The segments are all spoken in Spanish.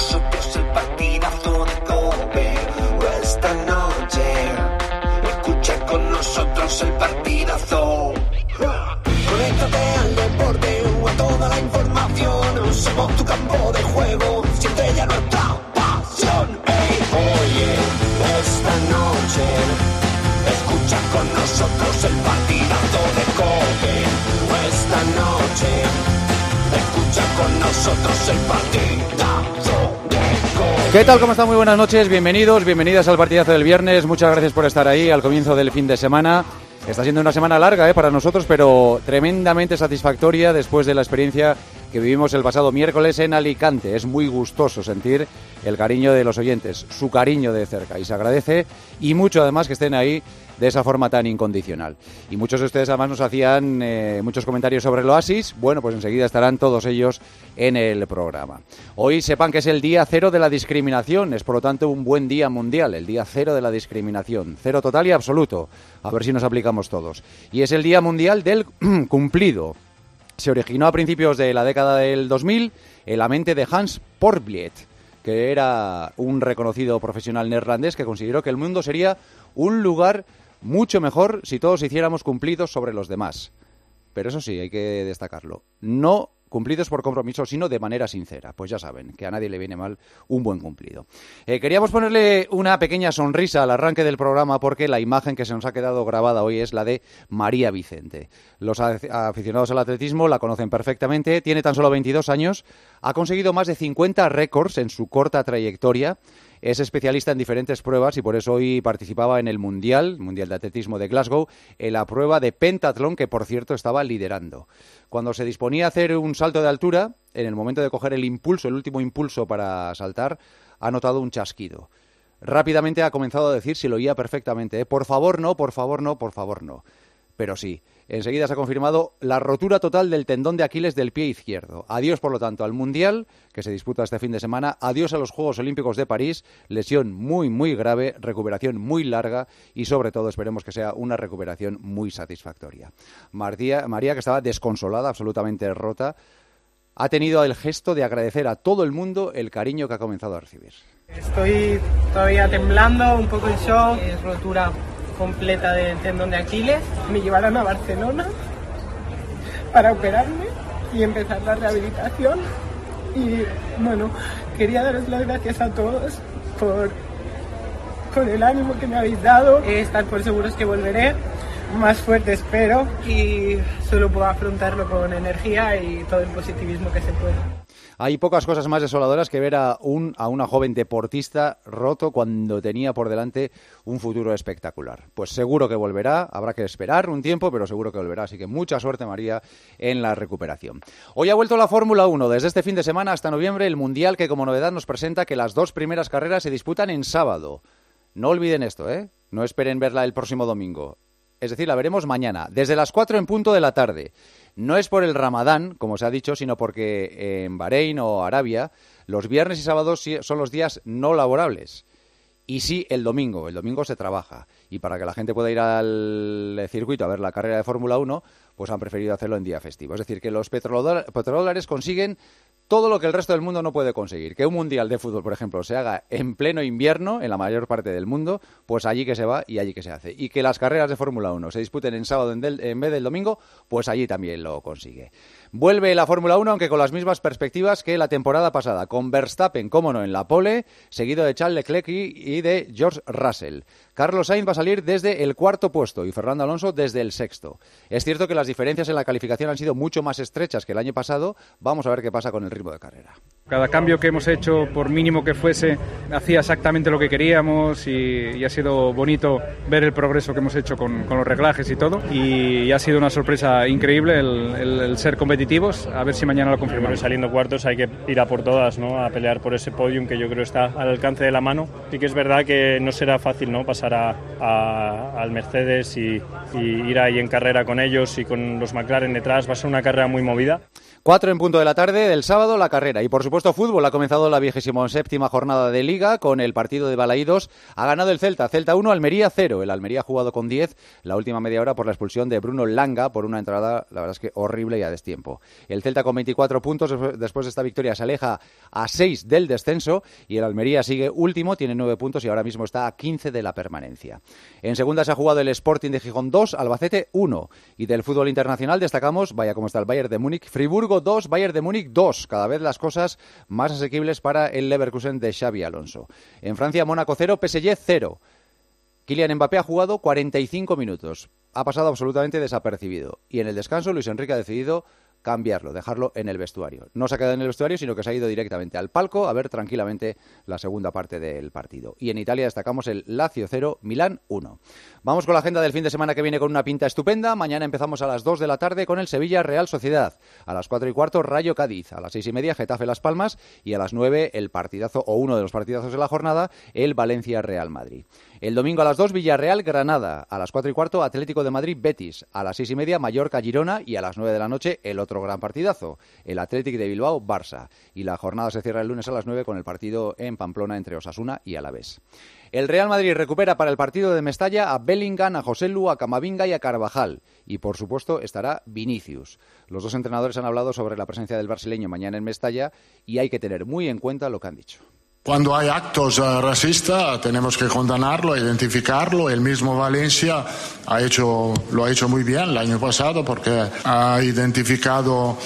nosotros el partidazo de Cope. Esta noche, escucha con nosotros el partidazo. Conéctate al deporte o a toda la información. Somos tu campo de juego, siente ya nuestra pasión. Ey, oye, esta noche, escucha con nosotros el partidazo de Cope. Esta noche, escucha con nosotros el Cope. ¿Qué tal? ¿Cómo están? Muy buenas noches, bienvenidos, bienvenidas al partidazo del viernes. Muchas gracias por estar ahí al comienzo del fin de semana. Está siendo una semana larga ¿eh? para nosotros, pero tremendamente satisfactoria después de la experiencia que vivimos el pasado miércoles en Alicante. Es muy gustoso sentir el cariño de los oyentes, su cariño de cerca, y se agradece y mucho además que estén ahí de esa forma tan incondicional. Y muchos de ustedes además nos hacían eh, muchos comentarios sobre el Oasis. Bueno, pues enseguida estarán todos ellos en el programa. Hoy sepan que es el día cero de la discriminación, es por lo tanto un buen día mundial, el día cero de la discriminación, cero total y absoluto. A ver si nos aplicamos todos. Y es el día mundial del cumplido. Se originó a principios de la década del 2000 en la mente de Hans Porbliet, que era un reconocido profesional neerlandés que consideró que el mundo sería un lugar mucho mejor si todos hiciéramos cumplidos sobre los demás. Pero eso sí, hay que destacarlo. No cumplidos por compromiso, sino de manera sincera. Pues ya saben, que a nadie le viene mal un buen cumplido. Eh, queríamos ponerle una pequeña sonrisa al arranque del programa porque la imagen que se nos ha quedado grabada hoy es la de María Vicente. Los aficionados al atletismo la conocen perfectamente, tiene tan solo 22 años, ha conseguido más de 50 récords en su corta trayectoria es especialista en diferentes pruebas y por eso hoy participaba en el Mundial, Mundial de Atletismo de Glasgow, en la prueba de pentatlón que por cierto estaba liderando. Cuando se disponía a hacer un salto de altura, en el momento de coger el impulso, el último impulso para saltar, ha notado un chasquido. Rápidamente ha comenzado a decir si lo oía perfectamente. ¿eh? Por favor no, por favor no, por favor no. Pero sí, enseguida se ha confirmado la rotura total del tendón de Aquiles del pie izquierdo. Adiós, por lo tanto, al Mundial, que se disputa este fin de semana. Adiós a los Juegos Olímpicos de París. Lesión muy, muy grave, recuperación muy larga y, sobre todo, esperemos que sea una recuperación muy satisfactoria. María, María que estaba desconsolada, absolutamente rota, ha tenido el gesto de agradecer a todo el mundo el cariño que ha comenzado a recibir. Estoy todavía temblando, un poco en shock, es rotura completa del tendón de Aquiles. Me llevaron a Barcelona para operarme y empezar la rehabilitación. Y bueno, quería daros las gracias a todos por, por el ánimo que me habéis dado. Estar por seguros que volveré más fuerte espero y solo puedo afrontarlo con energía y todo el positivismo que se pueda. Hay pocas cosas más desoladoras que ver a, un, a una joven deportista roto cuando tenía por delante un futuro espectacular. Pues seguro que volverá, habrá que esperar un tiempo, pero seguro que volverá. Así que mucha suerte, María, en la recuperación. Hoy ha vuelto la Fórmula 1. Desde este fin de semana hasta noviembre, el Mundial que como novedad nos presenta que las dos primeras carreras se disputan en sábado. No olviden esto, ¿eh? No esperen verla el próximo domingo. Es decir, la veremos mañana, desde las 4 en punto de la tarde. No es por el Ramadán, como se ha dicho, sino porque en Bahrein o Arabia los viernes y sábados son los días no laborables. Y sí, el domingo. El domingo se trabaja. Y para que la gente pueda ir al circuito a ver la carrera de Fórmula 1, pues han preferido hacerlo en día festivo. Es decir, que los petrodólares consiguen todo lo que el resto del mundo no puede conseguir. Que un mundial de fútbol, por ejemplo, se haga en pleno invierno en la mayor parte del mundo, pues allí que se va y allí que se hace. Y que las carreras de Fórmula 1 se disputen en sábado en, vez del domingo, pues allí también lo consigue. Vuelve la Fórmula 1, aunque con las mismas perspectivas que la temporada pasada, con Verstappen, cómo no, en la pole, seguido de Charles Leclerc y de George Russell. Carlos Sainz va a salir desde el cuarto puesto y Fernando Alonso desde el sexto. Es cierto que las diferencias en la calificación han sido mucho más estrechas que el año pasado. Vamos a ver qué pasa con el ritmo de carrera. Cada cambio que hemos hecho, por mínimo que fuese, hacía exactamente lo que queríamos y, y ha sido bonito ver el progreso que hemos hecho con, con los reglajes y todo. Y, ha sido una sorpresa increíble el, el, el, ser competitivos. A ver si mañana lo confirmamos. Saliendo cuartos hay que ir a por todas, ¿no? a pelear por ese podium que yo creo está al alcance de la mano. Sí que es verdad que no será fácil ¿no? pasar a, al Mercedes y, y ir ahí en carrera con ellos y con los McLaren detrás. Va a ser una carrera muy movida. Cuatro en punto de la tarde del sábado la carrera. Y por supuesto fútbol. Ha comenzado la vigésimo séptima jornada de Liga con el partido de Balaídos. Ha ganado el Celta. Celta 1, Almería 0. El Almería ha jugado con 10 la última media hora por la expulsión de Bruno Langa por una entrada, la verdad es que horrible y a destiempo. El Celta con 24 puntos después de esta victoria se aleja a 6 del descenso y el Almería sigue último, tiene 9 puntos y ahora mismo está a 15 de la permanencia. En segunda se ha jugado el Sporting de Gijón 2, Albacete 1. Y del fútbol internacional destacamos, vaya como está el Bayern de Múnich, Friburgo 2, Bayern de Múnich 2. Cada vez las cosas más asequibles para el Leverkusen de Xavi Alonso. En Francia, Mónaco 0, PSG 0. Kylian Mbappé ha jugado 45 minutos. Ha pasado absolutamente desapercibido. Y en el descanso, Luis Enrique ha decidido cambiarlo, dejarlo en el vestuario. No se ha quedado en el vestuario, sino que se ha ido directamente al palco a ver tranquilamente la segunda parte del partido. Y en Italia destacamos el Lazio 0, Milán 1. Vamos con la agenda del fin de semana que viene con una pinta estupenda. Mañana empezamos a las 2 de la tarde con el Sevilla Real Sociedad. A las 4 y cuarto, Rayo Cádiz. A las 6 y media, Getafe Las Palmas. Y a las 9, el partidazo, o uno de los partidazos de la jornada, el Valencia Real Madrid. El domingo a las 2, Villarreal Granada. A las 4 y cuarto, Atlético de Madrid Betis. A las 6 y media, Mallorca Girona. Y a las 9 de la noche, el otro gran partidazo, el Atlético de Bilbao Barça. Y la jornada se cierra el lunes a las 9 con el partido en Pamplona entre Osasuna y Alavés. El Real Madrid recupera para el partido de Mestalla a Bellingham, a José Lu, a Camavinga y a Carvajal. Y por supuesto estará Vinicius. Los dos entrenadores han hablado sobre la presencia del brasileño mañana en Mestalla y hay que tener muy en cuenta lo que han dicho. Cuando hay actos uh, racistas tenemos que condenarlo, identificarlo. El mismo Valencia ha hecho, lo ha hecho muy bien el año pasado porque ha identificado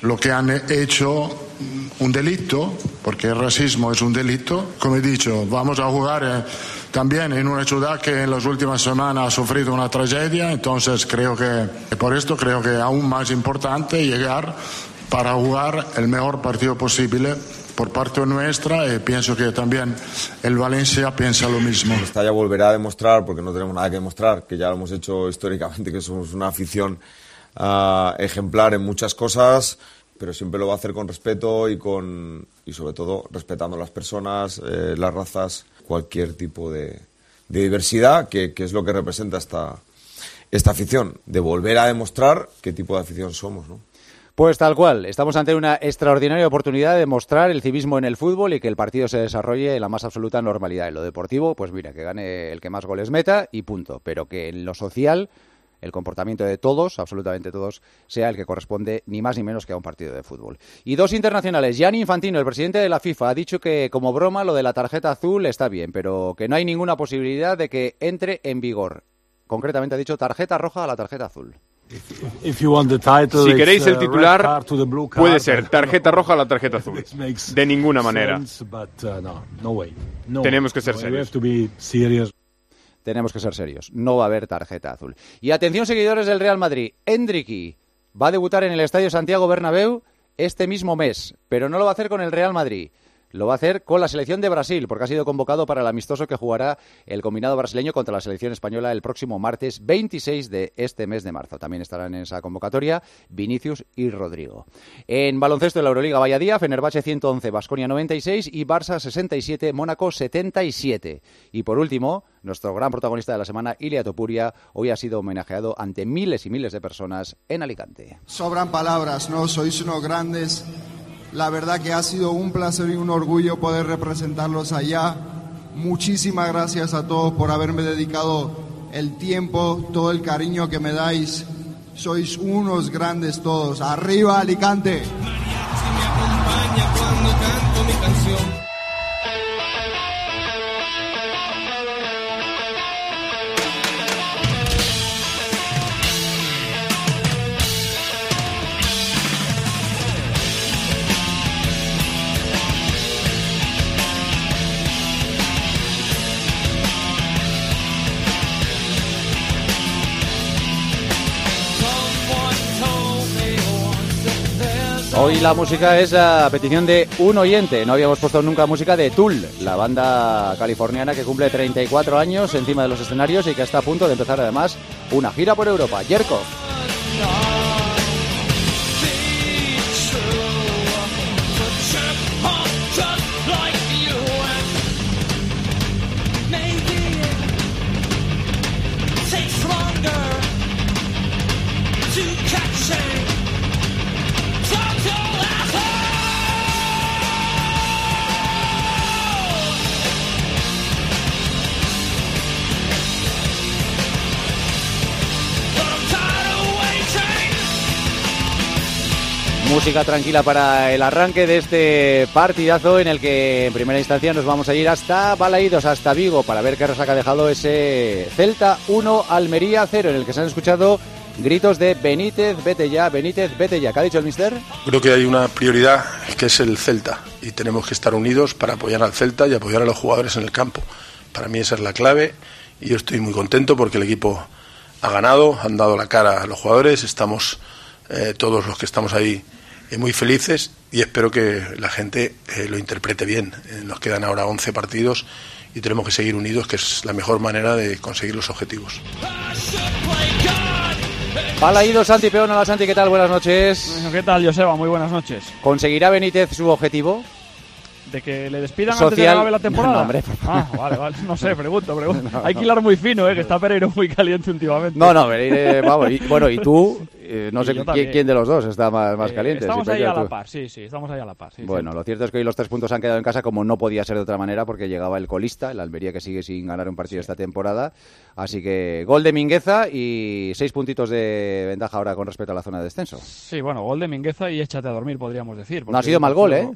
lo que han hecho un delito, porque el racismo es un delito. Como he dicho, vamos a jugar eh, también en una ciudad que en las últimas semanas ha sufrido una tragedia, entonces creo que por esto creo que aún más importante llegar para jugar el mejor partido posible por parte nuestra y pienso que también el Valencia piensa lo mismo. Mestalla volverá a demostrar, porque no tenemos nada que demostrar, que ya lo hemos hecho históricamente, que somos una afición uh, ejemplar en muchas cosas, pero siempre lo va a hacer con respeto y, con, y sobre todo respetando las personas, eh, las razas, cualquier tipo de, de diversidad, que, que, es lo que representa esta, esta afición, de volver a demostrar qué tipo de afición somos. ¿no? Pues tal cual, estamos ante una extraordinaria oportunidad de mostrar el civismo en el fútbol y que el partido se desarrolle en la más absoluta normalidad. En lo deportivo, pues mira, que gane el que más goles meta y punto. Pero que en lo social, el comportamiento de todos, absolutamente todos, sea el que corresponde ni más ni menos que a un partido de fútbol. Y dos internacionales. Gianni Infantino, el presidente de la FIFA, ha dicho que como broma lo de la tarjeta azul está bien, pero que no hay ninguna posibilidad de que entre en vigor. Concretamente ha dicho tarjeta roja a la tarjeta azul. Si queréis el titular, puede ser tarjeta roja o la tarjeta azul. De ninguna manera. Uh, Tenemos que ser serios. Tenemos que ser serios. No va a haber tarjeta azul. Y atención, seguidores del Real Madrid. Endricky va a debutar en el Estadio Santiago Bernabéu este mismo mes, pero no lo va a hacer con el Real Madrid lo va a hacer con la selección de Brasil, porque ha sido convocado para el amistoso que jugará el combinado brasileño contra la selección española el próximo martes 26 de este mes de marzo. También estarán en esa convocatoria Vinicius y Rodrigo. En baloncesto de la Euroliga Valladía, Fenerbahce 111, Basconia 96 y Barça 67, Mónaco 77. Y por último, nuestro gran protagonista de la semana, Ilia Topuria, hoy ha sido homenajeado ante miles y miles de personas en Alicante. Sobran palabras, ¿no? Sois unos grandes la verdad que ha sido un placer y un orgullo poder representarlos allá. Muchísimas gracias a todos por haberme dedicado el tiempo, todo el cariño que me dais. Sois unos grandes todos. Arriba Alicante. Hoy la música es a petición de un oyente. No habíamos puesto nunca música de Tool, la banda californiana que cumple 34 años encima de los escenarios y que está a punto de empezar además una gira por Europa. Jerko. Música tranquila para el arranque de este partidazo en el que en primera instancia nos vamos a ir hasta Balaídos, hasta Vigo, para ver qué resaca ha dejado ese Celta 1, Almería 0, en el que se han escuchado gritos de Benítez, vete ya, Benítez, vete ya. ¿Qué ha dicho el mister? Creo que hay una prioridad que es el Celta y tenemos que estar unidos para apoyar al Celta y apoyar a los jugadores en el campo. Para mí esa es la clave y yo estoy muy contento porque el equipo ha ganado, han dado la cara a los jugadores, estamos eh, todos los que estamos ahí muy felices y espero que la gente eh, lo interprete bien. Eh, nos quedan ahora 11 partidos y tenemos que seguir unidos, que es la mejor manera de conseguir los objetivos. Hola, ido Santi Peón. Hola, Santi, ¿qué tal? Buenas noches. ¿Qué tal, Joseba? Muy buenas noches. ¿Conseguirá Benítez su objetivo? ¿De que le despidan antes de la temporada? No, ah, vale, vale. No sé, pregunto, pregunto. Hay que hilar muy fino, ¿eh? Que está Pereiro muy caliente últimamente. No, no, Pereiro, vamos. Y, bueno, y tú, eh, no sé quién, de los dos está más, más eh, caliente. Estamos ahí a la par, sí, sí, estamos ahí a la par. bueno, lo cierto es que hoy los tres puntos han quedado en casa como no podía ser de otra manera porque llegaba el colista, el Almería que sigue sin ganar un partido esta temporada. Así que gol de Mingueza y seis puntitos de ventaja ahora con respecto a la zona de descenso. Sí, bueno, gol de Mingueza y échate a dormir, podríamos decir. No ha sido mal gol, ¿eh?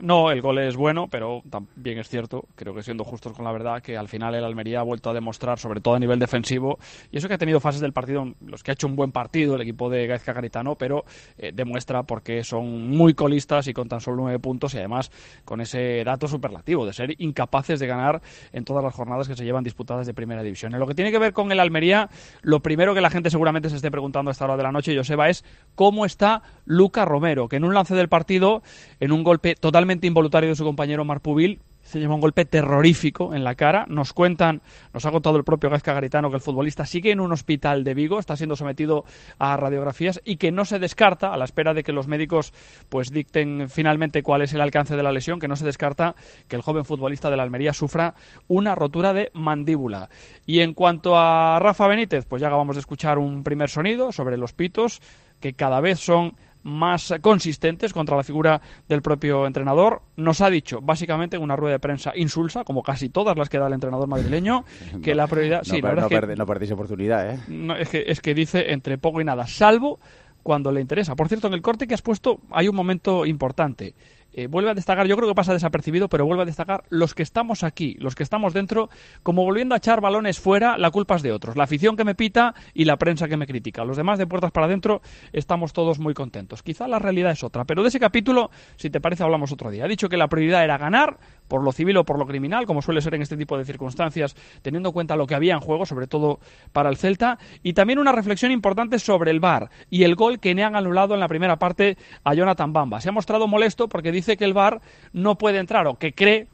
No, el gol es bueno, pero también es cierto, creo que siendo justos con la verdad, que al final el Almería ha vuelto a demostrar, sobre todo a nivel defensivo, y eso que ha tenido fases del partido, los que ha hecho un buen partido el equipo de Gaizka Garitano, pero eh, demuestra porque son muy colistas y con tan solo nueve puntos y además con ese dato superlativo de ser incapaces de ganar en todas las jornadas que se llevan disputadas de primera división. En lo que tiene que ver con el Almería, lo primero que la gente seguramente se esté preguntando a esta hora de la noche, Joseba, es cómo está Luca Romero, que en un lance del partido, en un golpe totalmente involuntario de su compañero Marpubil. Se lleva un golpe terrorífico en la cara. Nos cuentan, nos ha contado el propio Gaizka Garitano que el futbolista sigue en un hospital de Vigo, está siendo sometido a radiografías y que no se descarta, a la espera de que los médicos pues dicten finalmente cuál es el alcance de la lesión, que no se descarta que el joven futbolista de la Almería sufra una rotura de mandíbula. Y en cuanto a Rafa Benítez, pues ya acabamos de escuchar un primer sonido sobre los pitos, que cada vez son más consistentes contra la figura del propio entrenador. Nos ha dicho, básicamente, en una rueda de prensa insulsa, como casi todas las que da el entrenador madrileño, que la prioridad... sí, no, no, perdéis oportunidad, ¿eh? es, que, es que dice entre poco y nada, salvo cuando le interesa. Por cierto, en el corte que has puesto hay un momento importante. Eh, vuelve a destacar, yo creo que pasa desapercibido, pero vuelve a destacar los que estamos aquí, los que estamos dentro, como volviendo a echar balones fuera, la culpa es de otros, la afición que me pita y la prensa que me critica. Los demás de puertas para adentro estamos todos muy contentos. Quizá la realidad es otra, pero de ese capítulo, si te parece, hablamos otro día. Ha dicho que la prioridad era ganar, por lo civil o por lo criminal, como suele ser en este tipo de circunstancias, teniendo en cuenta lo que había en juego, sobre todo para el Celta, y también una reflexión importante sobre el VAR y el gol que le han anulado en la primera parte a Jonathan Bamba. Se ha mostrado molesto porque dice que el VAR no puede entrar o que cree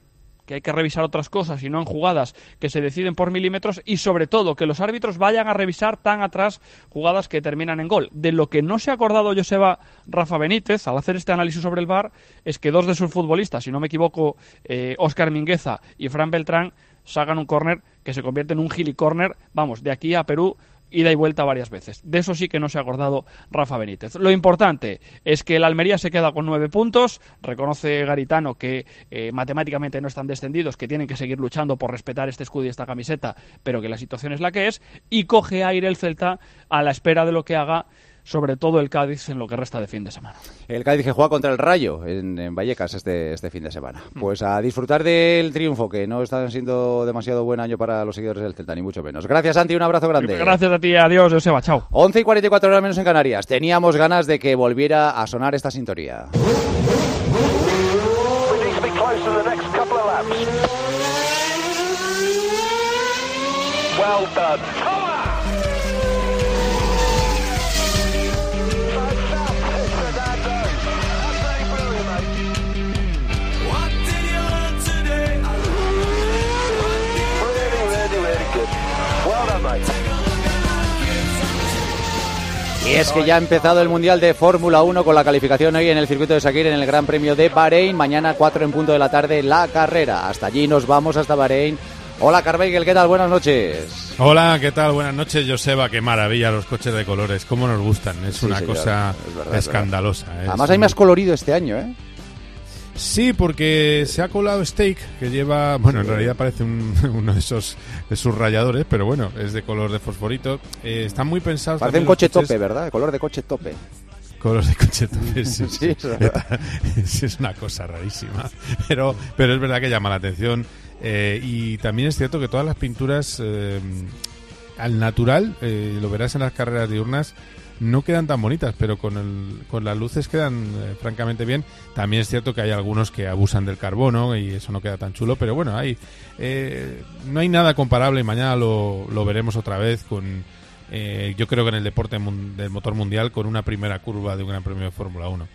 que hay que revisar otras cosas y no en jugadas que se deciden por milímetros y sobre todo que los árbitros vayan a revisar tan atrás jugadas que terminan en gol. De lo que no se ha acordado Joseba Rafa Benítez al hacer este análisis sobre el VAR es que dos de sus futbolistas, si no me equivoco, Oscar eh, Mingueza y Fran Beltrán, sacan un córner que se convierte en un gili córner, vamos, de aquí a Perú ida y vuelta varias veces. De eso sí que no se ha acordado Rafa Benítez. Lo importante es que el Almería se queda con nueve puntos. Reconoce Garitano que eh, matemáticamente no están descendidos, que tienen que seguir luchando por respetar este escudo y esta camiseta, pero que la situación es la que es. Y coge aire el Celta a la espera de lo que haga sobre todo el Cádiz en lo que resta de fin de semana. El Cádiz que juega contra el Rayo en, Vallecas este, este fin de semana. Mm. Pues a disfrutar del triunfo, que no está siendo demasiado buen año para los seguidores del Celta, ni mucho menos. Gracias, Santi, un abrazo grande. Gracias a ti, adiós, Joseba, chao. 11 y 44 horas menos en Canarias. Teníamos ganas de que volviera a sonar esta sintonía. Es que ya ha empezado el Mundial de Fórmula 1 con la calificación hoy en el circuito de Sakir en el Gran Premio de Bahrein. Mañana 4 en punto de la tarde la carrera. Hasta allí nos vamos, hasta Bahrein. Hola Carmichael, ¿qué tal? Buenas noches. Hola, ¿qué tal? Buenas noches, Joseba. Qué maravilla los coches de colores, cómo nos gustan. Es una cosa escandalosa. Además hay más colorido este año, ¿eh? Sí, porque se ha colado Steak, que lleva, bueno, en realidad parece uno de esos de sus rayadores, pero bueno, es de color de fosforito. Eh, están muy pensados. Parece un coche tope, ¿verdad? Color de coche tope. Color de coche tope, sí. sí, es, una cosa rarísima. Pero, pero es verdad que llama la atención. Eh, y también es cierto que todas las pinturas eh, al natural, lo verás en las carreras diurnas, no quedan tan bonitas, pero con, el, con las luces quedan eh, francamente bien. También es cierto que hay algunos que abusan del carbono y eso no queda tan chulo, pero bueno, hay, eh, no hay nada comparable y mañana lo, lo veremos otra vez con, eh, yo creo que en el deporte del motor mundial, con una primera curva de un Gran Premio de Fórmula 1.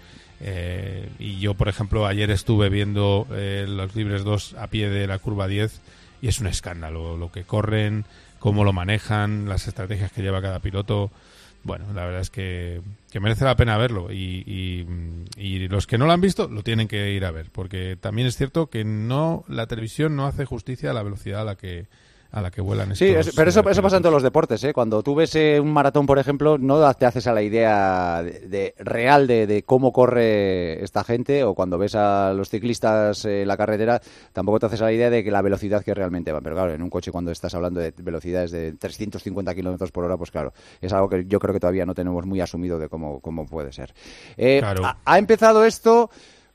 y yo, por ejemplo, ayer estuve viendo los Libres 2 a pie de la curva 10 y es un escándalo lo que corren, cómo lo manejan, las estrategias que lleva cada piloto bueno, la verdad es que, merece la pena verlo. Y, y, los que no lo han visto lo tienen que ir a ver, porque también es cierto que no la televisión no hace justicia a la velocidad a la que a la que vuelan Sí, pero eso, eso pasa en todos los deportes. ¿eh? Cuando tú ves eh, un maratón, por ejemplo, no te haces a la idea de, real de, cómo corre esta gente, o cuando ves a los ciclistas en la carretera, tampoco te haces a la idea de que la velocidad que realmente van. Pero claro, en un coche, cuando estás hablando de velocidades de 350 kilómetros por hora, pues claro, es algo que yo creo que todavía no tenemos muy asumido de cómo, cómo puede ser. Eh, ha empezado esto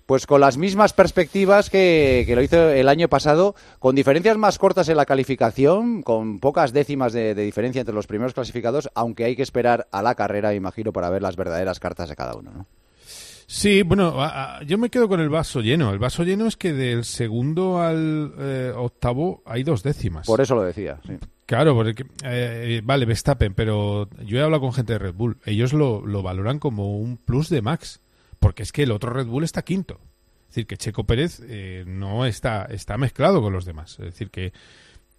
pues con las mismas perspectivas que, lo hizo el año pasado, con diferencias más cortas en la calificación, con pocas décimas de, diferencia entre los primeros clasificados, aunque hay que esperar a la carrera, imagino, para ver las verdaderas cartas de cada uno, ¿no? Sí, bueno, yo me quedo con el vaso lleno. El vaso lleno es que del segundo al eh, octavo hay dos décimas. Por eso lo decía, sí. Claro, porque, eh, vale, Verstappen, pero yo he hablado con gente de Red Bull. Ellos lo valoran como un plus de Max porque es que el otro Red Bull está quinto. Es decir, que Checo Pérez eh, no está, está mezclado con los demás. Es decir, que,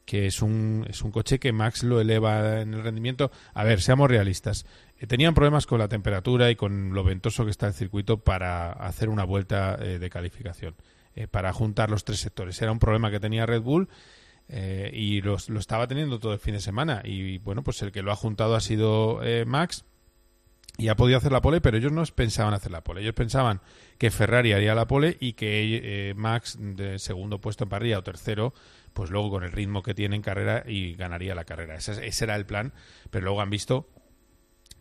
que es, un, es un coche que Max lo eleva en el rendimiento. A ver, seamos realistas. Eh, tenían problemas con la temperatura y con lo ventoso que está el circuito para hacer una vuelta eh, de calificación, para juntar los tres sectores. Era un problema que tenía Red Bull. y lo estaba teniendo todo el fin de semana. Y bueno, pues el que lo ha juntado ha sido Max y ha podido hacer la pole, pero ellos no pensaban hacer la pole. Ellos pensaban que Ferrari haría la pole y que eh, Max de segundo puesto en parrilla o tercero, pues luego con el ritmo que tiene en carrera y ganaría la carrera. Ese, era el plan, pero luego han visto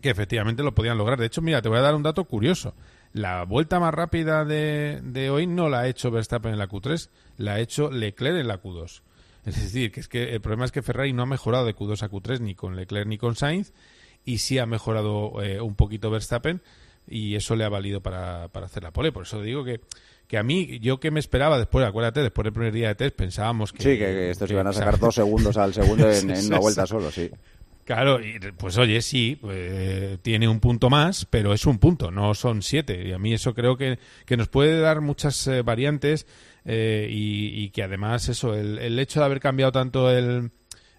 que efectivamente lo podían lograr. De hecho, mira, te voy a dar un dato curioso. La vuelta más rápida de, de hoy no la ha hecho Verstappen en la Q3, la ha hecho Leclerc en la Q2. Es decir, que es que el problema es que Ferrari no ha mejorado de Q2 a Q3 ni con Leclerc ni con Sainz y sí ha mejorado eh, un poquito Verstappen y eso le ha valido para, para hacer la pole. Por eso digo que, que a mí, yo que me esperaba después, acuérdate, después del primer día de test pensábamos que... Sí, que, estos iban a sacar dos segundos al segundo en, una vuelta solo, sí. Claro, y pues oye, sí, pues, tiene un punto más, pero es un punto, no son siete. Y a mí eso creo que, que nos puede dar muchas eh, variantes eh, y, que además eso, el, el hecho de haber cambiado tanto el,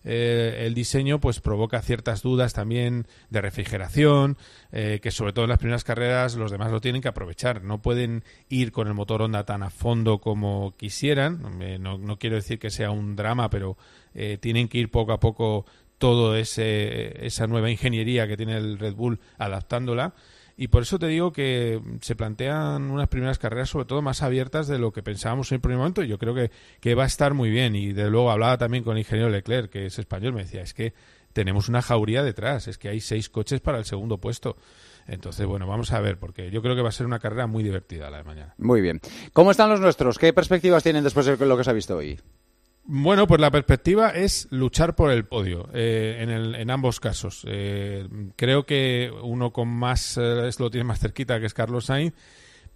eh, el diseño pues provoca ciertas dudas también de refrigeración, eh, que sobre todo en las primeras carreras los demás lo tienen que aprovechar. No pueden ir con el motor Honda tan a fondo como quisieran. No, no quiero decir que sea un drama, pero eh, tienen que ir poco a poco todo ese esa nueva ingeniería que tiene el Red Bull adaptándola y por eso te digo que se plantean unas primeras carreras sobre todo más abiertas de lo que pensábamos en el primer momento y yo creo que, que va a estar muy bien y de luego hablaba también con el ingeniero Leclerc que es español me decía es que tenemos una jauría detrás es que hay seis coches para el segundo puesto entonces, bueno, vamos a ver, porque yo creo que va a ser una carrera muy divertida la de mañana. Muy bien. ¿Cómo están los nuestros? ¿Qué perspectivas tienen después de lo que se ha visto hoy? Bueno, pues la perspectiva es luchar por el podio eh, en, el, en, ambos casos. Eh, creo que uno con más eh, lo tiene más cerquita, que es Carlos Sainz.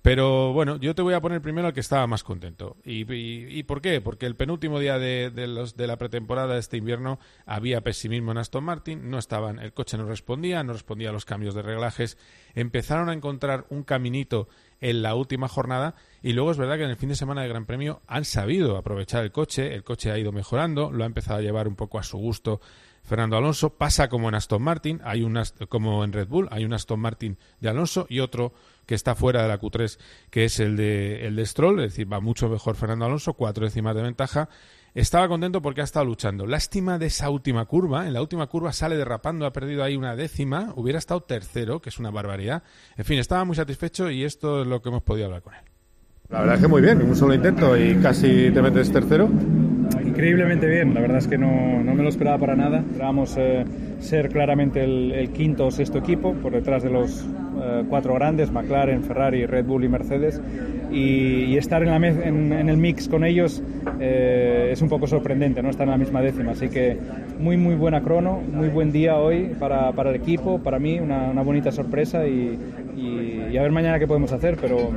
Pero bueno, yo te voy a poner primero al que estaba más contento. ¿Y, por qué? Porque el penúltimo día de, de, los, de la pretemporada de este invierno había pesimismo en Aston Martin, no estaban, el coche no respondía, no respondía a los cambios de reglajes. Empezaron a encontrar un caminito en la última jornada y luego es verdad que en el fin de semana de Gran Premio han sabido aprovechar el coche, el coche ha ido mejorando, lo ha empezado a llevar un poco a su gusto Fernando Alonso, pasa como en Aston Martin, hay un como en Red Bull, hay un Aston Martin de Alonso y otro que está fuera de la Q3, que es el de, el de Stroll, es decir, va mucho mejor Fernando Alonso, cuatro décimas de ventaja. Estaba contento porque ha estado luchando. Lástima de esa última curva. En la última curva sale derrapando, ha perdido ahí una décima. Hubiera estado tercero, que es una barbaridad. En fin, estaba muy satisfecho y esto es lo que hemos podido hablar con él. La verdad es que muy bien, un solo intento y casi te metes tercero. Increíblemente bien, la verdad es que no, no me lo esperaba para nada. Esperábamos eh, ser claramente el, quinto o sexto equipo por detrás de los eh, cuatro grandes, McLaren, Ferrari, Red Bull y Mercedes. Y, estar en, la en, en, el mix con ellos eh, es un poco sorprendente, ¿no? estar en la misma décima. Así que muy, muy buena crono, muy buen día hoy para, para el equipo, para mí, una, una bonita sorpresa y, y, a ver mañana qué podemos hacer, pero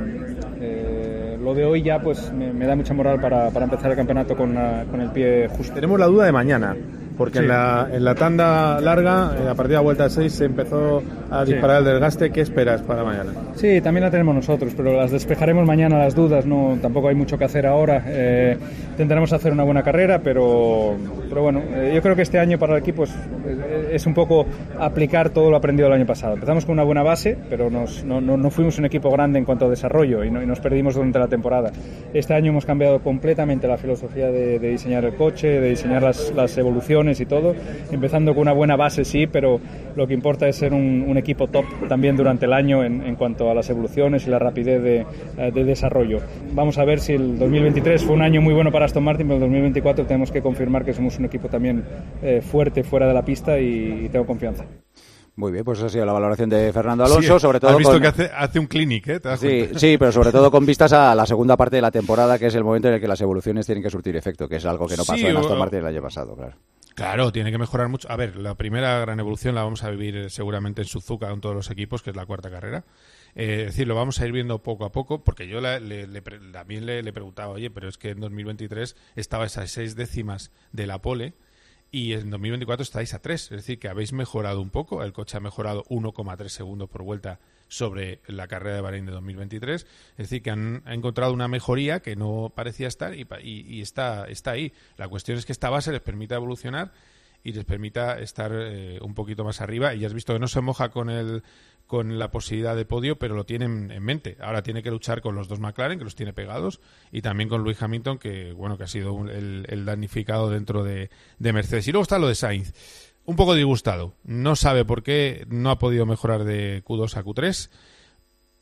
lo de hoy ya pues me, da mucha moral para, para empezar el campeonato con, con, el pie justo. Tenemos la duda de mañana, porque en, la, en, la, tanda larga, a partir de la vuelta 6, se empezó a disparar el desgaste. ¿Qué esperas para mañana? Sí, también la tenemos nosotros, pero las despejaremos mañana las dudas, no tampoco hay mucho que hacer ahora. Eh, intentaremos hacer una buena carrera, pero, pero bueno, eh, yo creo que este año para el equipo es, es, un poco aplicar todo lo aprendido el año pasado. Empezamos con una buena base, pero nos, no, no, fuimos un equipo grande en cuanto a desarrollo y, nos perdimos durante la temporada. Este año hemos cambiado completamente la filosofía de, diseñar el coche, de diseñar las, evoluciones y todo, empezando con una buena base sí, pero lo que importa es ser un, equipo top también durante el año en, cuanto a las evoluciones y la rapidez de, eh, de, desarrollo. Vamos a ver si el 2023 fue un año muy bueno para Aston Martin, pero el 2024 tenemos que confirmar que somos un equipo también eh, fuerte fuera de la pista y, tengo confianza. Muy bien, pues esa ha sido la valoración de Fernando Alonso, sobre todo. Has visto que hace, hace, un clinic, ¿eh? sí, sí, pero sobre todo con vistas a la segunda parte de la temporada, que es el momento en el que las evoluciones tienen que surtir efecto, que es algo que no pasó en Aston Martin el año pasado, claro. Claro, tiene que mejorar mucho. A ver, la primera gran evolución la vamos a vivir eh, seguramente en Suzuka con todos los equipos, que es la cuarta carrera. Eh, es decir, lo vamos a ir viendo poco a poco, porque yo también le, le, preguntaba, oye, pero es que en 2023 estaba esas seis décimas de la pole y en 2024 estáis a tres. Es decir, que habéis mejorado un poco. El coche ha mejorado 1,3 segundos por vuelta sobre la carrera de Bahrein de 2023. Es decir, que han, encontrado una mejoría que no parecía estar y, está, está ahí. La cuestión es que esta base les permita evolucionar y les permita estar eh, un poquito más arriba. Y ya has visto que no se moja con el con la posibilidad de podio, pero lo tienen en mente. Ahora tiene que luchar con los dos McLaren, que los tiene pegados, y también con Luis Hamilton, que bueno que ha sido el, el, damnificado dentro de, de Mercedes. Y luego está lo de Sainz un poco disgustado. No sabe por qué no ha podido mejorar de Q2 a Q3,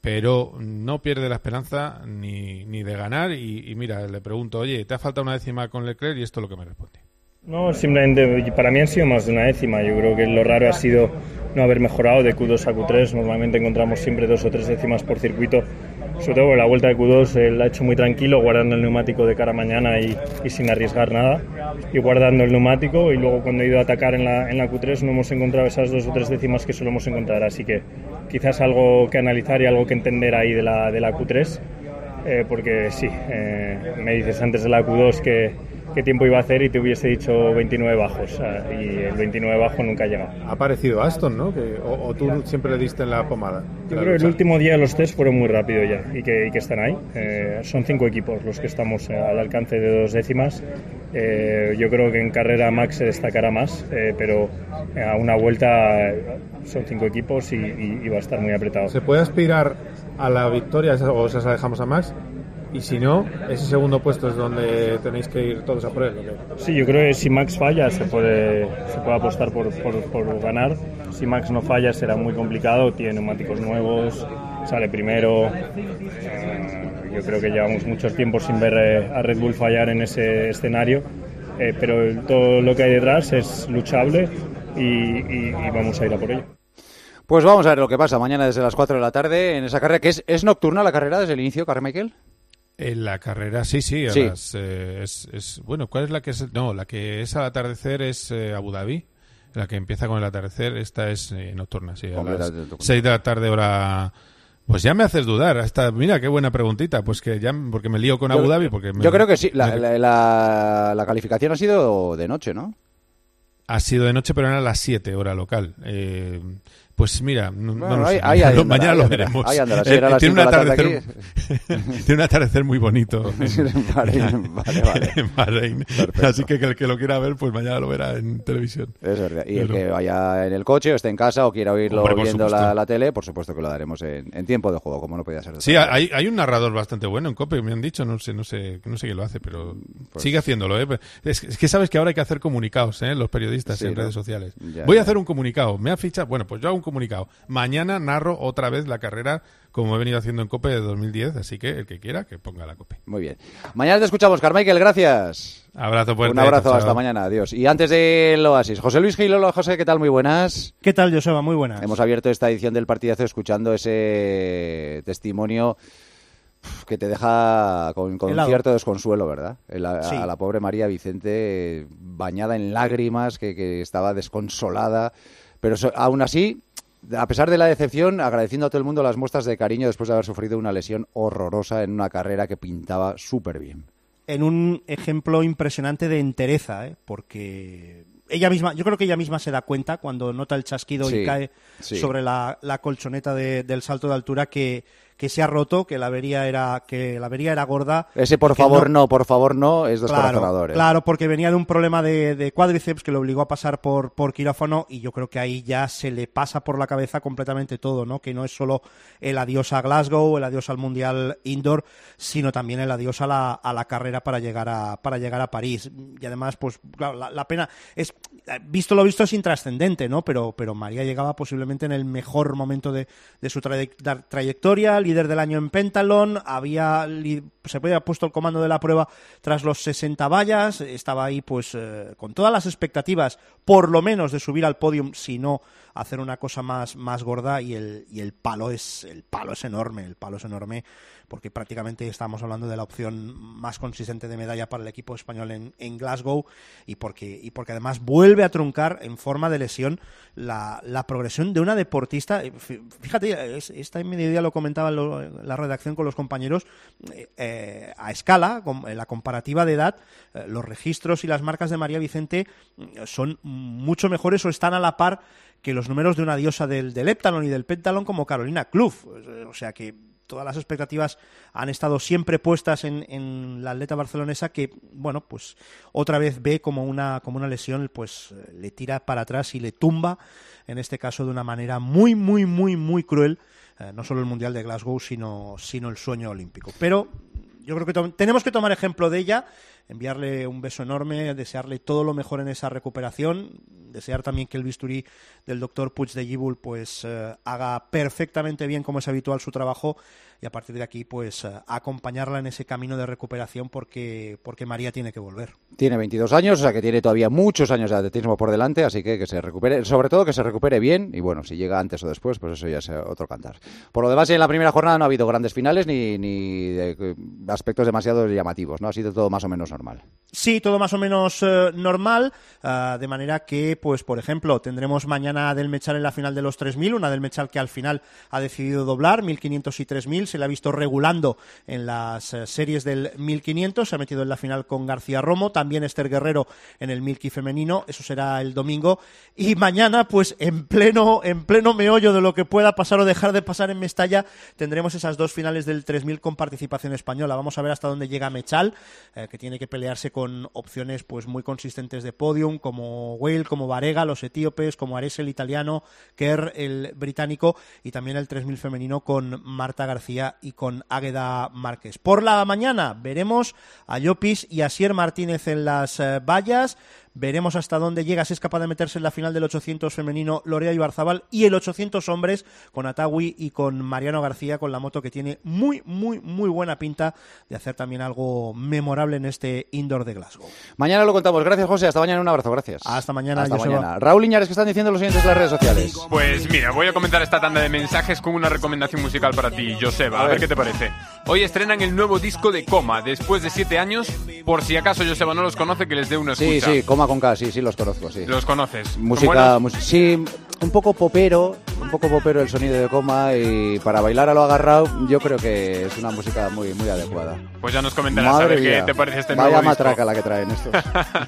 pero no pierde la esperanza ni, ni de ganar. Y, mira, le pregunto, oye, ¿te ha faltado una décima con Leclerc? Y esto es lo que me responde. No, simplemente para mí han sido más de una décima. Yo creo que lo raro ha sido no haber mejorado de Q2 a Q3. Normalmente encontramos siempre dos o tres décimas por circuito sobre todo la vuelta de Q2 él la ha hecho muy tranquilo, guardando el neumático de cara a mañana y, sin arriesgar nada, y guardando el neumático. Y luego, cuando he ido a atacar en la, en la Q3, no hemos encontrado esas dos o tres décimas que solemos encontrar. Así que quizás algo que analizar y algo que entender ahí de la, de la Q3, eh, porque sí, eh, me dices antes de la Q2 que qué tiempo iba a hacer y te hubiese dicho 29 bajos. y el 29 bajo nunca ha llegado. Ha parecido Aston, ¿no? o, tú siempre le diste en la pomada. Yo creo que el último día los test fueron muy rápido ya y que, que están ahí. Eh, son cinco equipos los que estamos eh, al alcance de dos décimas. Eh, yo creo que en carrera Max se destacará más, pero a una vuelta son cinco equipos y, y, va a estar muy apretado. ¿Se puede aspirar a la victoria o se la dejamos a Max? Y si no, ese segundo puesto es donde tenéis que ir todos a por él. Sí, yo creo que si Max falla se puede, se puede apostar por, por, ganar. Si Max no falla será muy complicado, tiene neumáticos nuevos, sale primero. Eh, yo creo que llevamos muchos tiempos sin ver eh, a Red Bull fallar en ese escenario, eh, pero todo lo que hay detrás es luchable y, vamos a ir a por ello. Pues vamos a ver lo que pasa mañana desde las 4 de la tarde en esa carrera, que es, es nocturna la carrera desde el inicio, Carmichael. En la carrera, sí, sí. Eh, es, bueno, ¿cuál es la que es? No, la que es al atardecer es eh, Abu Dhabi. La que empieza con el atardecer, esta es eh, nocturna, sí. A las 6 de la tarde, hora. Pues ya me haces dudar. Hasta, mira, qué buena preguntita. Pues que ya, porque me lío con Abu Dhabi. Porque yo creo que sí. La, la, la, calificación ha sido de noche, ¿no? Ha sido de noche, pero era a las 7 hora local. Pues mira, no, lo sé. mañana lo veremos. tiene, un atardecer, tiene un atardecer muy bonito en, Bahrein. Así que el que lo quiera ver, pues mañana lo verá en televisión. Es verdad. Y el que vaya en el coche o esté en casa o quiera oírlo viendo la, tele, por supuesto que lo daremos en, tiempo de juego, como no podía ser. sí, hay, hay, un narrador bastante bueno en COPE, me han dicho, no sé, no sé, no sé quién lo hace, pero pues sigue haciéndolo. ¿eh? Es, que sabes que ahora hay que hacer comunicados, ¿eh? los periodistas en redes sociales. Voy a hacer un comunicado. ¿Me ha fichado? Bueno, pues yo hago un comunicado. Mañana narro otra vez la carrera como he venido haciendo en COPE de 2010, así que el que quiera que ponga la COPE. Muy bien. Mañana te escuchamos, Carmichael, gracias. Abrazo fuerte. Un abrazo, hasta mañana, adiós. Y antes del Oasis, José Luis Gilolo, José, ¿qué tal? Muy buenas. ¿Qué tal, Joseba? Muy buenas. Hemos abierto esta edición del partidazo escuchando ese testimonio que te deja con, cierto desconsuelo, ¿verdad? A la pobre María Vicente bañada en lágrimas, que, que estaba desconsolada pero aún así, a pesar de la decepción, agradeciendo a todo el mundo las muestras de cariño después de haber sufrido una lesión horrorosa en una carrera que pintaba súper bien. En un ejemplo impresionante de entereza, ¿eh? porque ella misma, yo creo que ella misma se da cuenta cuando nota el chasquido y cae sobre la, colchoneta del salto de altura que, que se ha roto, que la avería era, que la avería era gorda. Ese por favor no, por favor no, es descorazonador. Claro, claro, porque venía de un problema de, cuádriceps que le obligó a pasar por, por quirófano y yo creo que ahí ya se le pasa por la cabeza completamente todo, ¿no? Que no es solo el adiós a Glasgow, el adiós al Mundial Indoor, sino también el adiós a la, a la carrera para llegar a, para llegar a París. Y además, pues, claro, la, pena es, visto lo visto es intrascendente, ¿no? Pero, pero María llegaba posiblemente en el mejor momento de, de su trayectoria, líder del año en Pentalon, había se había puesto el comando de la prueba tras los 60 vallas, estaba ahí pues eh, con todas las expectativas, por lo menos de subir al podium, si no hacer una cosa más, más gorda y el, y el palo es el palo es enorme, el palo es enorme porque prácticamente estamos hablando de la opción más consistente de medalla para el equipo español en, Glasgow y porque, y porque además vuelve a truncar en forma de lesión la, progresión de una deportista. Eh, fíjate, esta mediodía lo comentaba en la redacción con los compañeros, eh, eh, a escala, con, la comparativa de edad, los registros y las marcas de María Vicente son mucho mejores o están a la par que los números de una diosa del, del Eptalon y del Pentalon como Carolina Kluf. O sea que todas las expectativas han estado siempre puestas en, la atleta barcelonesa que, bueno, pues otra vez ve como una, como una lesión, pues le tira para atrás y le tumba, en este caso de una manera muy, muy, muy, muy cruel, eh, no solo el Mundial de Glasgow, sino, sino el sueño olímpico. Pero yo creo que tenemos que tomar ejemplo de ella, enviarle un beso enorme, desearle todo lo mejor en esa recuperación, desear también que el bisturí del doctor Puig de Gibul pues eh, haga perfectamente bien como es habitual su trabajo y a partir de aquí pues eh, acompañarla en ese camino de recuperación porque, porque María tiene que volver. Tiene 22 años, o sea que tiene todavía muchos años de atletismo por delante, así que que se recupere, sobre todo que se recupere bien y bueno, si llega antes o después, pues eso ya es otro cantar. Por lo demás, en la primera jornada no ha habido grandes finales ni, ni aspectos demasiado llamativos, ¿no? Ha sido todo más o menos normal. Sí, todo más o menos eh, normal, ah, de manera que, pues por ejemplo, tendremos mañana del Mechal en la final de los 3.000, una del Mechal que al final ha decidido doblar, 1.500 y 3.000, se le ha visto regulando en las eh, series del 1500, se ha metido en la final con García Romo, también Esther Guerrero en el Milky femenino, eso será el domingo, y mañana, pues en pleno, en pleno meollo de lo que pueda pasar o dejar de pasar en Mestalla, tendremos esas dos finales del 3000 con participación española. Vamos a ver hasta dónde llega Mechal, eh, que tiene que pelearse con opciones pues muy consistentes de podium, como Whale, como Varega, los etíopes, como Ares el italiano, Kerr el británico, y también el 3000 femenino con Marta García y con Águeda Márquez. Por la mañana veremos a Llopis y a Sier Martínez en las eh, vallas. Veremos hasta dónde llega, si es capaz de meterse en la final del 800 femenino Lorea Ibarzabal y el 800 hombres con Atawi y con Mariano García con la moto que tiene muy, muy, muy buena pinta de hacer también algo memorable en este indoor de Glasgow. Mañana lo contamos. Gracias, José. Hasta mañana. Un abrazo. Gracias. Hasta mañana. Hasta mañana. Raúl Iñares, ¿qué están diciendo los siguientes en las redes sociales? Pues mira, voy a comentar esta tanda de mensajes con una recomendación musical para ti, Joseba. A, ver. qué te parece. Hoy estrenan el nuevo disco de Coma, después de siete años. Por si acaso Joseba no los conoce, que les dé una escucha. Sí, sí, Coma con K, sí, sí, los conozco, sí. ¿Los conoces? Música, sí, un poco popero, un poco popero el sonido de coma y para bailar a lo agarrado yo creo que es una música muy muy adecuada. Pues ya nos comentarás a ver qué te parece este nuevo Vaya matraca la que traen estos.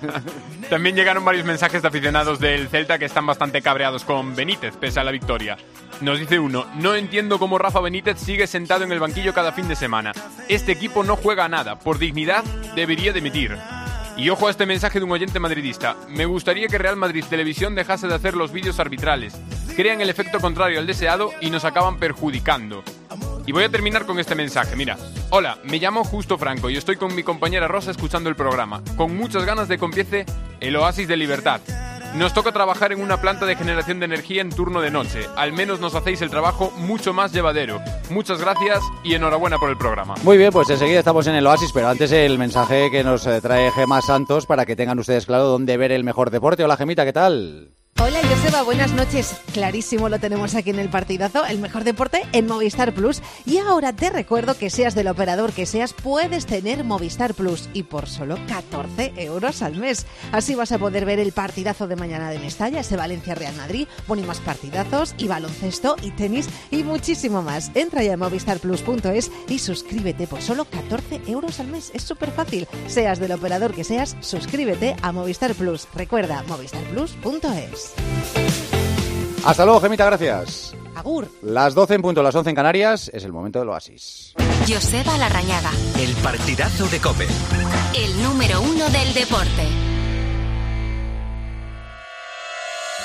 También llegaron varios mensajes de aficionados del Celta que están bastante cabreados con Benítez pese a la victoria. Nos dice uno, no entiendo cómo Rafa Benítez sigue sentado en el banquillo cada fin de semana. Este equipo no juega nada, por dignidad debería dimitir. Y ojo a este mensaje de un oyente madridista. Me gustaría que Real Madrid Televisión dejase de hacer los vídeos arbitrales. Crean el efecto contrario al deseado y nos acaban perjudicando. Y voy a terminar con este mensaje. Mira, hola, me llamo Justo Franco y estoy con mi compañera Rosa escuchando el programa, con muchas ganas de que el oasis de libertad. Nos toca trabajar en una planta de generación de energía en turno de noche. Al menos nos hacéis el trabajo mucho más llevadero. Muchas gracias y enhorabuena por el programa. Muy bien, pues enseguida estamos en el Oasis, pero antes el mensaje que nos eh, trae Gema Santos para que tengan ustedes claro dónde ver el mejor deporte. Hola Gemita, ¿qué tal? Hola Joseba, buenas noches. Clarísimo lo tenemos aquí en el partidazo, el mejor deporte en Movistar Plus. Y ahora te recuerdo que seas del operador que seas, puedes tener Movistar Plus y por solo 14 euros al mes. Así vas a poder ver el partidazo de mañana de Mestalla, ese Valencia Real Madrid, bueno más partidazos y baloncesto y tenis y muchísimo más. Entra ya a movistarplus.es y suscríbete por solo 14 euros al mes. Es súper fácil. Seas del operador que seas, suscríbete a Movistar Plus. Recuerda movistarplus.es. Hasta luego, Gemita, gracias. Agur. Las 12 en punto, las 11 en Canarias, es el momento del oasis. Joseba Larrañaga. El partidazo de Cope. El número uno del deporte.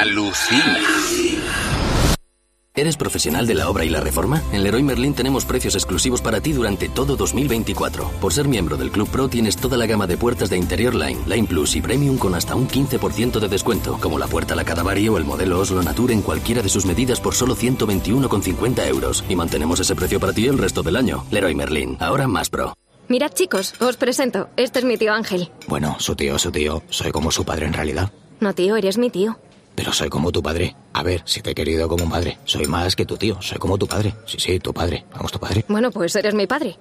Alucina. ¿Eres profesional de la obra y la reforma? En Leroy Merlin tenemos precios exclusivos para ti durante todo 2024. Por ser miembro del Club Pro tienes toda la gama de puertas de Interior Line, Line Plus y Premium con hasta un 15% de descuento, como la puerta La Cadavari o el modelo Oslo Nature en cualquiera de sus medidas por solo 121,50 euros. Y mantenemos ese precio para ti el resto del año. Leroy Merlin, ahora más pro. Mirad chicos, os presento. Este es mi tío Ángel. Bueno, su tío, su tío. Soy como su padre en realidad. No tío, eres mi tío. Pero soy como tu padre. A ver, si te he querido como un padre. Soy más que tu tío. Soy como tu padre. Sí, sí, tu padre. Vamos, tu padre. Bueno, pues eres mi padre.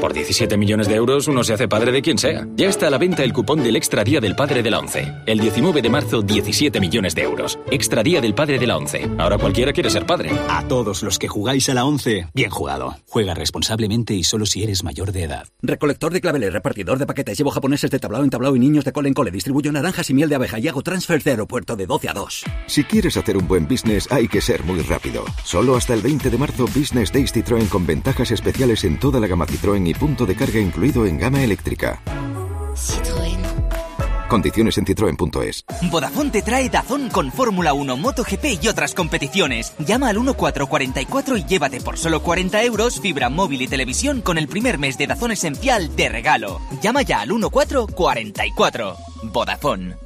Por 17 millones de euros uno se hace padre de quien sea. Ya está a la venta el cupón del Extra Día del Padre de la ONCE. El 19 de marzo, 17 millones de euros. Extra Día del Padre de la ONCE. Ahora cualquiera quiere ser padre. A todos los que jugáis a la ONCE, bien jugado. Juega responsablemente y solo si eres mayor de edad. Recolector de claveles, repartidor de paquetes. Llevo japoneses de tablao en tablao y niños de cole en cole. Distribuyo naranjas y miel de abeja y hago transfer de aeropuerto de 12 a 2. Si quieres hacer un buen business hay que ser muy rápido. Solo hasta el 20 de marzo Business Days Citroën con ventajas especiales en toda la gama Citroën y punto de carga incluido en gama eléctrica. Condiciones en citroen.es. Vodafone te trae Dazón con Fórmula 1, MotoGP y otras competiciones. Llama al 1444 y llévate por solo 40 euros fibra móvil y televisión con el primer mes de Dazón Esencial de regalo. Llama ya al 1444. Vodafone.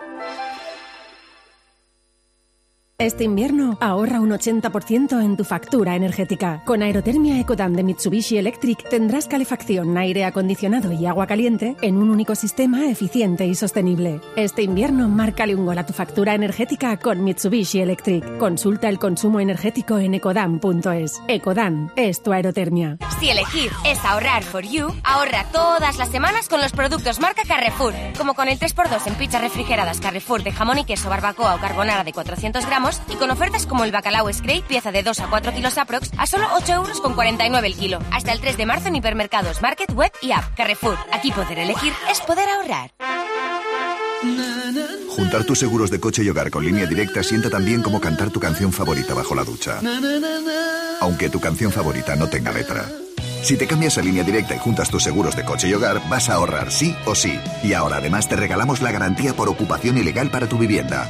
Este invierno ahorra un 80% en tu factura energética. Con Aerotermia Ecodan de Mitsubishi Electric tendrás calefacción, aire acondicionado y agua caliente en un único sistema eficiente y sostenible. Este invierno márcale un gol a tu factura energética con Mitsubishi Electric. Consulta el consumo energético en ecodan.es. Ecodan es tu aerotermia. Si elegir es ahorrar for you, ahorra todas las semanas con los productos marca Carrefour, como con el 3x2 en pizzas refrigeradas Carrefour de jamón y queso, barbacoa o carbonara de 400 gramos y con ofertas como el bacalao Scrape, pieza de 2 a 4 kilos aprox, a solo 8 euros con 49 el kilo. Hasta el 3 de marzo en hipermercados, market, web y app. Carrefour. Aquí poder elegir es poder ahorrar. Juntar tus seguros de coche y hogar con línea directa sienta tan bien como cantar tu canción favorita bajo la ducha. Aunque tu canción favorita no tenga letra. Si te cambias a línea directa y juntas tus seguros de coche y hogar, vas a ahorrar sí o sí. Y ahora además te regalamos la garantía por ocupación ilegal para tu vivienda.